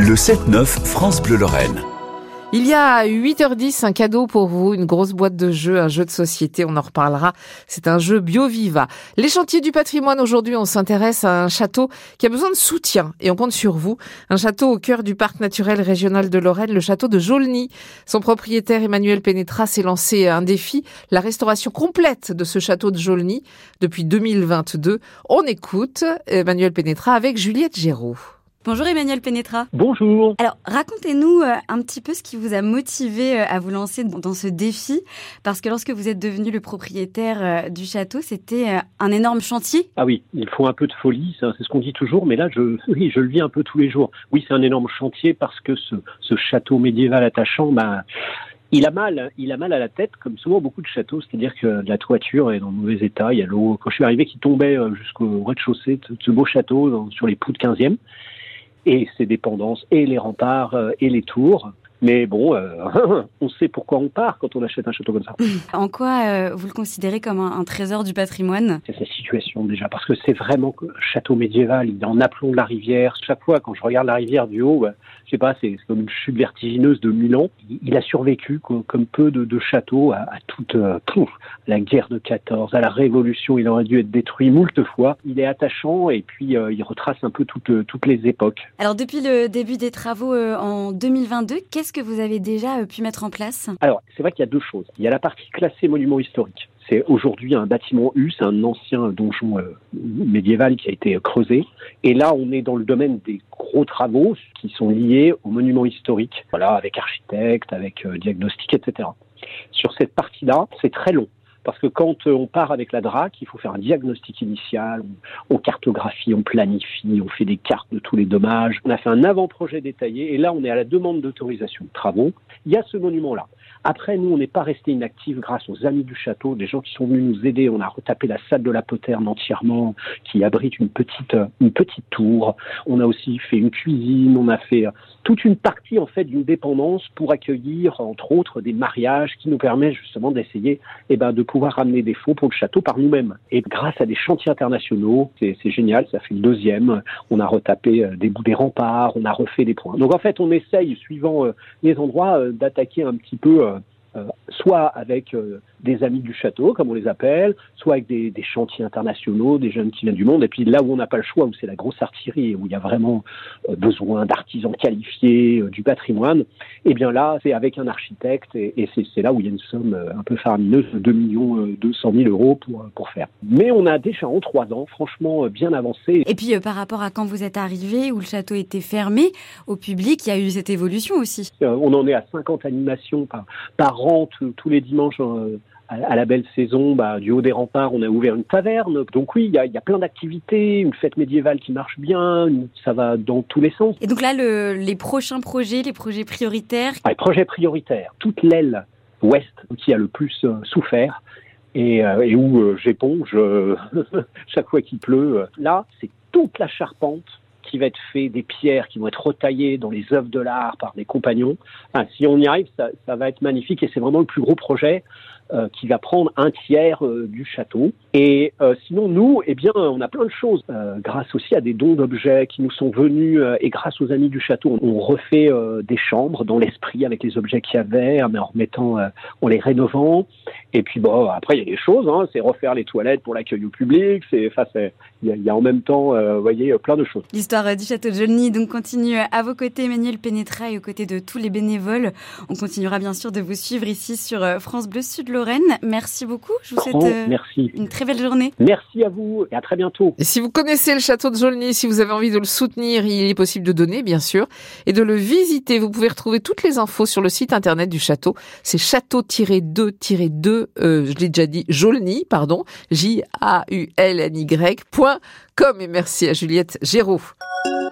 Le 7-9 France Bleu Lorraine. Il y a 8h10, un cadeau pour vous, une grosse boîte de jeux, un jeu de société, on en reparlera. C'est un jeu BioViva. Les chantiers du patrimoine, aujourd'hui, on s'intéresse à un château qui a besoin de soutien et on compte sur vous. Un château au cœur du parc naturel régional de Lorraine, le château de Jaulny. Son propriétaire Emmanuel Pénétra s'est lancé un défi, la restauration complète de ce château de Jaulny depuis 2022. On écoute Emmanuel Pénétra avec Juliette Géraud. Bonjour Emmanuel Pénétra. Bonjour. Alors racontez-nous euh, un petit peu ce qui vous a motivé euh, à vous lancer dans ce défi, parce que lorsque vous êtes devenu le propriétaire euh, du château, c'était un énorme chantier. Ah oui, il faut un peu de folie, c'est ce qu'on dit toujours, mais là je, oui, je le vis un peu tous les jours. Oui, c'est un énorme chantier parce que ce, ce château médiéval attachant, bah, il a mal, il a mal à la tête, comme souvent beaucoup de châteaux, c'est-à-dire que la toiture est dans mauvais état, il y a l'eau, quand je suis arrivé, qui tombait jusqu'au rez-de-chaussée de ce beau château sur les poutres 15e et ses dépendances, et les remparts, euh, et les tours. Mais bon, euh, on sait pourquoi on part quand on achète un château comme ça. En quoi euh, vous le considérez comme un, trésor du patrimoine? C'est situation déjà, parce que c'est vraiment un château médiéval. Il est en aplomb de la rivière. Chaque fois, quand je regarde la rivière du haut, bah, je sais pas, c'est comme une chute vertigineuse de Milan. Il a survécu comme peu de, châteaux à, toute euh, la guerre de 14, à la Révolution. Il aurait dû être détruit moult fois. Il est attachant et puis il retrace un peu toutes, toutes les époques. Alors depuis le début des travaux en 2022, qu'est-ce ce que vous avez déjà euh, pu mettre en place? Alors, c'est vrai qu'il y a deux choses. Il y a la partie classée monument historique. C'est aujourd'hui un bâtiment U, c'est un ancien donjon euh, médiéval qui a été euh, creusé. Et là, on est dans le domaine des gros travaux qui sont liés aux monuments historiques, voilà, avec architecte, avec diagnostic, etc. Sur cette partie-là, c'est très long. Parce que quand euh, on part avec la DRAC, il faut faire un diagnostic initial, on, cartographie, on planifie, on fait des cartes de tous les dommages. On a fait un avant-projet détaillé et là, on est à la demande d'autorisation de travaux. Il y a ce monument-là. Après, nous, on n'est pas resté inactifs grâce aux amis du château, des gens qui sont venus nous aider. On a retapé la salle de la poterne entièrement, qui abrite une petite, une petite tour. On a aussi fait une cuisine. On a fait toute une partie, en fait, d'une dépendance pour accueillir, entre autres, des mariages qui nous permettent justement d'essayer, eh ben, de pouvoir ramener des fonds pour le château par nous-mêmes. Et grâce à des chantiers internationaux, c'est génial. Ça fait le deuxième. On a retapé euh, des bouts des remparts. On a refait des points. Donc, en fait, on essaye, suivant euh, les endroits, euh, d'attaquer un petit peu soit avec des amis du château, comme on les appelle, soit avec des, chantiers internationaux, des jeunes qui viennent du monde. Et puis là où on n'a pas le choix, où c'est la grosse artillerie, où il y a vraiment euh, besoin d'artisans qualifiés, euh, du patrimoine, et eh bien là, c'est avec un architecte, et, c'est là où il y a une somme euh, un peu faramineuse de 2 millions 200 000 euros pour, pour faire. Mais on a déjà en trois ans, franchement, bien avancé. Et puis par rapport à quand vous êtes arrivé, où le château était fermé au public, il y a eu cette évolution aussi. on en est à 50 animations par, par an, tous les dimanches à la belle saison, bah, du haut des remparts, on a ouvert une taverne. Donc oui, il y a, y a, plein d'activités, une fête médiévale qui marche bien, ça va dans tous les sens. Et donc là, le, les prochains projets, les projets prioritaires? Ah, Les projets prioritaires, toute l'aile ouest qui a le plus euh, souffert et, euh, et où euh, j'éponge chaque fois qu'il pleut. Là, c'est toute la charpente qui va être fait, des pierres qui vont être retaillées dans les œuvres de l'art par des compagnons. si on y arrive, ça, va être magnifique et c'est vraiment le plus gros projet. Euh, qui va prendre un tiers euh, du château. Et euh, sinon, nous, eh bien, on a plein de choses. grâce aussi à des dons d'objets qui nous sont venus et grâce aux amis du château, on, refait des chambres dans l'esprit avec les objets qu'il y avait, mais en remettant, en les rénovant. Et puis bon, après il y a des choses, hein, c'est refaire les toilettes pour l'accueil au public. C'est, enfin, il y, a en même temps, vous voyez, plein de choses. L'histoire du château de Jolny donc continue à vos côtés, Emmanuel Pénétra, et aux côtés de tous les bénévoles. On continuera bien sûr de vous suivre ici sur France Bleu Sud Lorraine. Merci beaucoup. Je vous souhaite euh, merci. une très belle journée. Merci à vous et à très bientôt. Et si vous connaissez le château de Jolny, si vous avez envie de le soutenir, il est possible de donner, bien sûr, et de le visiter. Vous pouvez retrouver toutes les infos sur le site internet du château. C'est château-2-2, euh, je l'ai déjà dit, Jolny, pardon, J-A-U-L-N-Y. Et merci à Juliette Géraud.